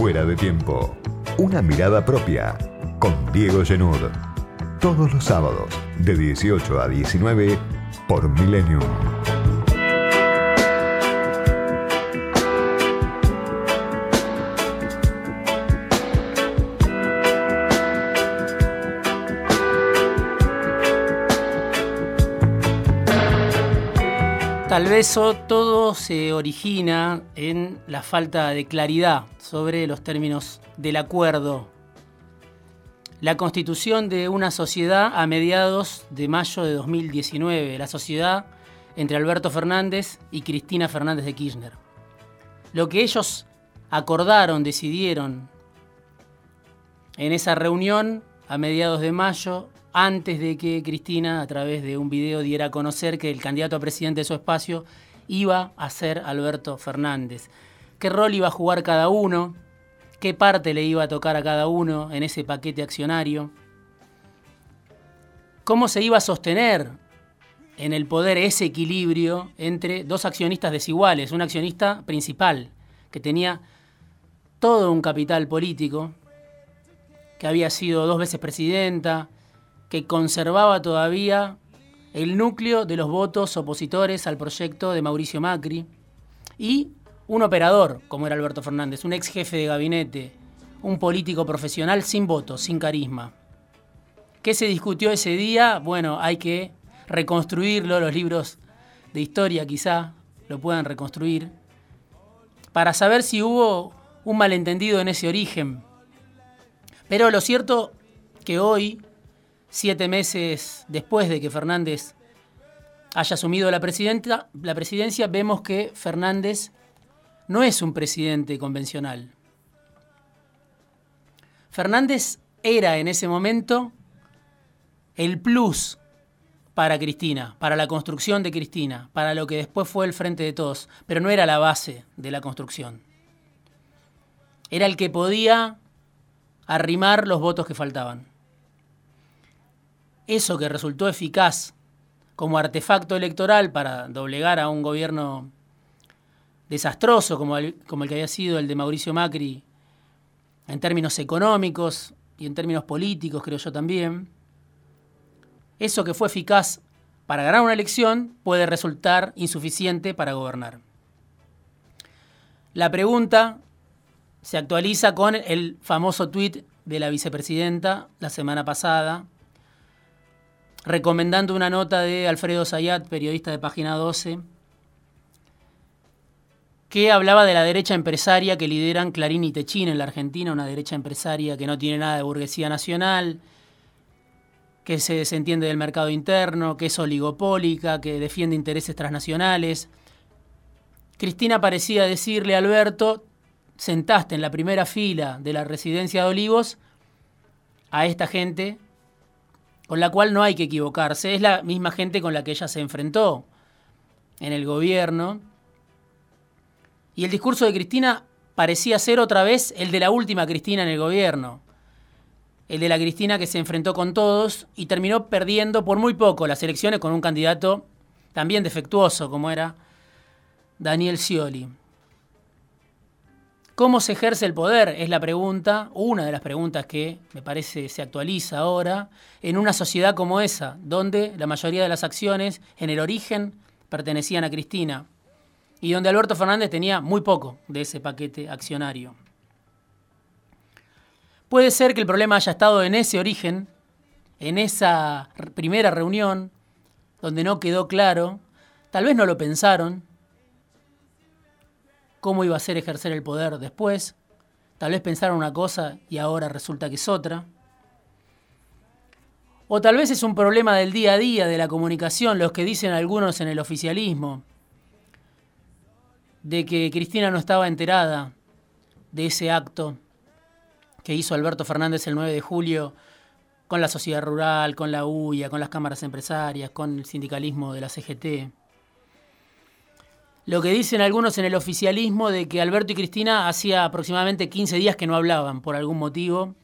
Fuera de tiempo. Una mirada propia con Diego Genud. Todos los sábados de 18 a 19 por Millennium. Tal vez todo se origina en la falta de claridad sobre los términos del acuerdo. La constitución de una sociedad a mediados de mayo de 2019, la sociedad entre Alberto Fernández y Cristina Fernández de Kirchner. Lo que ellos acordaron, decidieron en esa reunión a mediados de mayo antes de que Cristina, a través de un video, diera a conocer que el candidato a presidente de su espacio iba a ser Alberto Fernández. ¿Qué rol iba a jugar cada uno? ¿Qué parte le iba a tocar a cada uno en ese paquete accionario? ¿Cómo se iba a sostener en el poder ese equilibrio entre dos accionistas desiguales? Un accionista principal, que tenía todo un capital político, que había sido dos veces presidenta, que conservaba todavía el núcleo de los votos opositores al proyecto de Mauricio Macri, y un operador, como era Alberto Fernández, un ex jefe de gabinete, un político profesional sin votos, sin carisma. ¿Qué se discutió ese día? Bueno, hay que reconstruirlo, los libros de historia quizá lo puedan reconstruir, para saber si hubo un malentendido en ese origen. Pero lo cierto que hoy siete meses después de que Fernández haya asumido la, presidencia, vemos que Fernández no es un presidente convencional. Fernández era en ese momento el plus para Cristina, para la construcción de Cristina, para lo que después fue el Frente de Todos, pero no era la base de la construcción. Era el que podía arrimar los votos que faltaban eso que resultó eficaz como artefacto electoral para doblegar a un gobierno desastroso como el, que había sido el de Mauricio Macri en términos económicos y en términos políticos, creo yo también, eso que fue eficaz para ganar una elección puede resultar insuficiente para gobernar. La pregunta se actualiza con el famoso tuit de la vicepresidenta la semana pasada, recomendando una nota de Alfredo Zayat, periodista de Página 12, que hablaba de la derecha empresaria que lideran Clarín y Techín en la Argentina, una derecha empresaria que no tiene nada de burguesía nacional, que se desentiende del mercado interno, que es oligopólica, que defiende intereses transnacionales. Cristina parecía decirle a Alberto, sentaste en la primera fila de la residencia de Olivos a esta gente con la cual no hay que equivocarse. Es la misma gente con la que ella se enfrentó en el gobierno. Y el discurso de Cristina parecía ser otra vez el de la última Cristina en el gobierno. El de la Cristina que se enfrentó con todos y terminó perdiendo por muy poco las elecciones con un candidato también defectuoso como era Daniel Scioli. ¿Cómo se ejerce el poder? Es la pregunta, una de las preguntas que me parece se actualiza ahora, en una sociedad como esa, donde la mayoría de las acciones en el origen pertenecían a Cristina y donde Alberto Fernández tenía muy poco de ese paquete accionario. Puede ser que el problema haya estado en ese origen, en esa primera reunión, donde no quedó claro, tal vez no lo pensaron, cómo iba a ser ejercer el poder después. Tal vez pensaron una cosa y ahora resulta que es otra. O tal vez es un problema del día a día, de la comunicación, los que dicen algunos en el oficialismo, de que Cristina no estaba enterada de ese acto que hizo Alberto Fernández el 9 de julio con la sociedad rural, con la UIA, con las cámaras empresarias, con el sindicalismo de la CGT lo que dicen algunos en el oficialismo de que Alberto y Cristina hacía aproximadamente 15 días que no hablaban por algún motivo,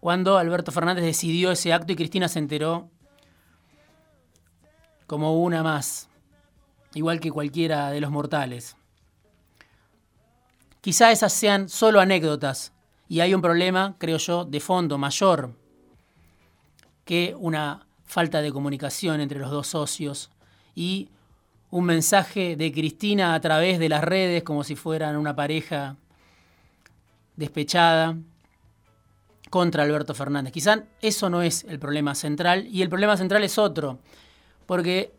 cuando Alberto Fernández decidió ese acto y Cristina se enteró como una más, igual que cualquiera de los mortales. quizá esas sean solo anécdotas y hay un problema, creo yo, de fondo mayor que una falta de comunicación entre los dos socios y un mensaje de Cristina a través de las redes como si fueran una pareja despechada contra Alberto Fernández. Quizá eso no es el problema central y el problema central es otro, porque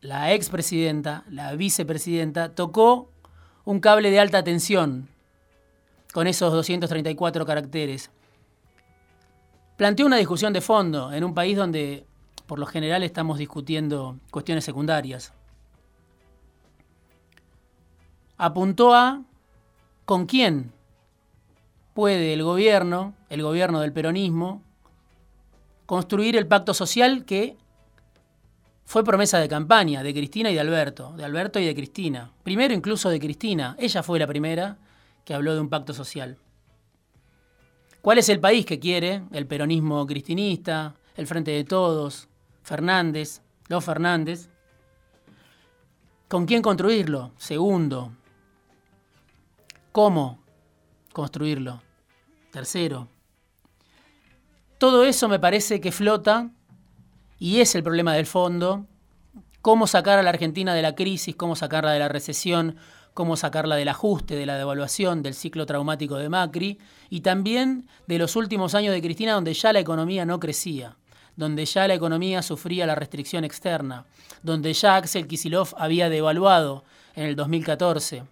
la expresidenta, la vicepresidenta, tocó un cable de alta tensión con esos 234 caracteres. Planteó una discusión de fondo en un país donde por lo general estamos discutiendo cuestiones secundarias. Apuntó a con quién puede el gobierno, el gobierno del peronismo, construir el pacto social que fue promesa de campaña de Cristina y de Alberto, de Alberto y de Cristina. Primero incluso de Cristina, ella fue la primera que habló de un pacto social. ¿Cuál es el país que quiere? El peronismo cristinista, el Frente de Todos, Fernández, los Fernández. ¿Con quién construirlo? Segundo. ¿Cómo construirlo? Tercero. Todo eso me parece que flota y es el problema del fondo. Cómo sacar a la Argentina de la crisis, cómo sacarla de la recesión, cómo sacarla del ajuste, de la devaluación, del ciclo traumático de Macri y también de los últimos años de Cristina donde ya la economía no crecía, donde ya la economía sufría la restricción externa, donde ya Axel Kisilov había devaluado en el 2014,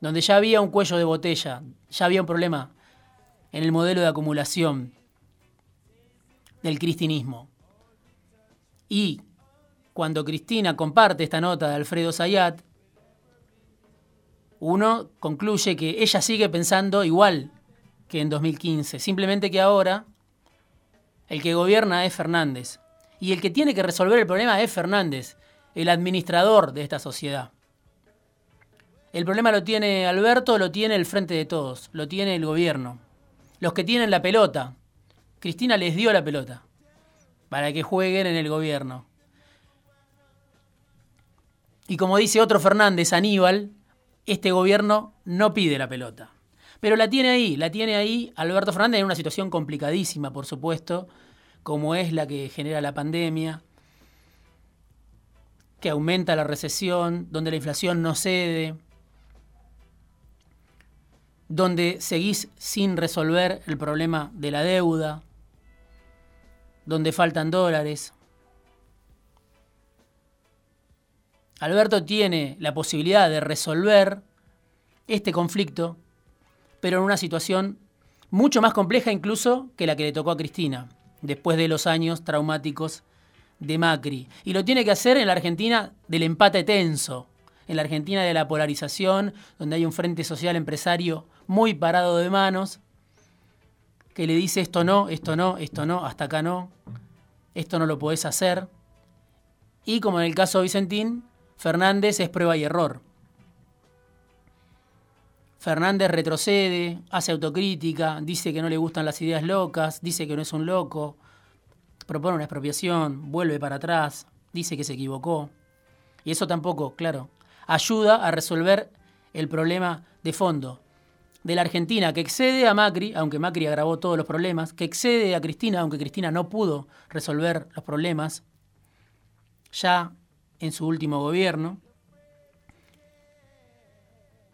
donde ya había un cuello de botella, ya había un problema en el modelo de acumulación del cristinismo. Y cuando Cristina comparte esta nota de Alfredo Zayat, uno concluye que ella sigue pensando igual que en 2015, simplemente que ahora el que gobierna es Fernández y el que tiene que resolver el problema es Fernández, el administrador de esta sociedad. El problema lo tiene Alberto, lo tiene el Frente de Todos, lo tiene el gobierno. Los que tienen la pelota, Cristina les dio la pelota para que jueguen en el gobierno. Y como dice otro Fernández, Aníbal, este gobierno no pide la pelota. Pero la tiene ahí, la tiene ahí Alberto Fernández en una situación complicadísima, por supuesto, como es la que genera la pandemia, que aumenta la recesión, donde la inflación no cede, donde seguís sin resolver el problema de la deuda, donde faltan dólares. Alberto tiene la posibilidad de resolver este conflicto, pero en una situación mucho más compleja incluso que la que le tocó a Cristina, después de los años traumáticos de Macri. Y lo tiene que hacer en la Argentina del empate tenso, en la Argentina de la polarización, donde hay un frente social empresario muy parado de manos, que le dice esto no, esto no, esto no, hasta acá no, esto no lo podés hacer. Y como en el caso de Vicentín, Fernández es prueba y error. Fernández retrocede, hace autocrítica, dice que no le gustan las ideas locas, dice que no es un loco, propone una expropiación, vuelve para atrás, dice que se equivocó. Y eso tampoco, claro, ayuda a resolver el problema de fondo de la Argentina, que excede a Macri, aunque Macri agravó todos los problemas, que excede a Cristina, aunque Cristina no pudo resolver los problemas, ya en su último gobierno,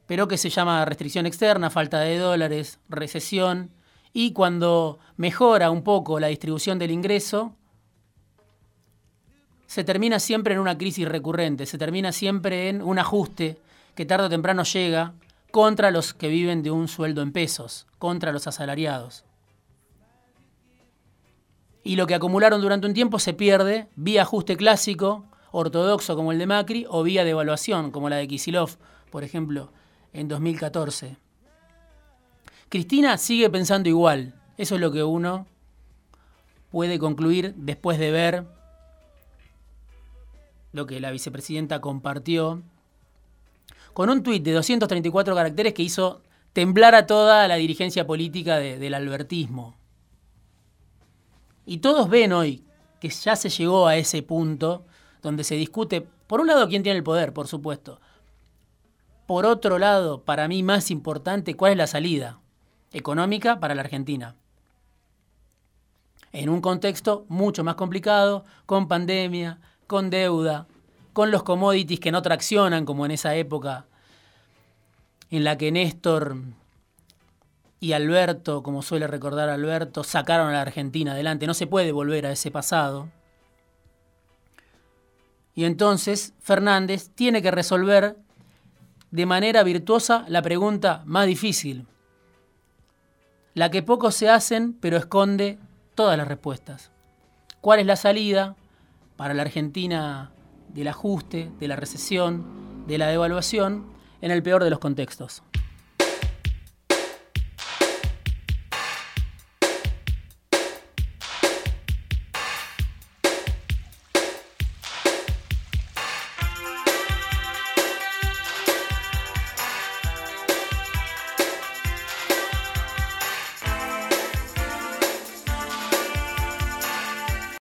pero que se llama restricción externa, falta de dólares, recesión, y cuando mejora un poco la distribución del ingreso, se termina siempre en una crisis recurrente, se termina siempre en un ajuste que tarde o temprano llega contra los que viven de un sueldo en pesos, contra los asalariados. Y lo que acumularon durante un tiempo se pierde vía ajuste clásico ortodoxo como el de Macri o vía devaluación como la de Kisilov, por ejemplo, en 2014. Cristina sigue pensando igual. Eso es lo que uno puede concluir después de ver lo que la vicepresidenta compartió con un tuit de 234 caracteres que hizo temblar a toda la dirigencia política del albertismo. Y todos ven hoy que ya se llegó a ese punto donde se discute, por un lado, quién tiene el poder, por supuesto, por otro lado, para mí más importante, ¿cuál es la salida económica para la Argentina? En un contexto mucho más complicado, con pandemia, con deuda, con los commodities que no traccionan como en esa época en la que Néstor y Alberto, como suele recordar Alberto, sacaron a la Argentina adelante. No se puede volver a ese pasado. Y entonces Fernández tiene que resolver de manera virtuosa la pregunta más difícil, la que pocos se hacen pero esconde todas las respuestas. ¿Cuál es la salida para la Argentina del ajuste, de la recesión, de la devaluación, en el peor de los contextos?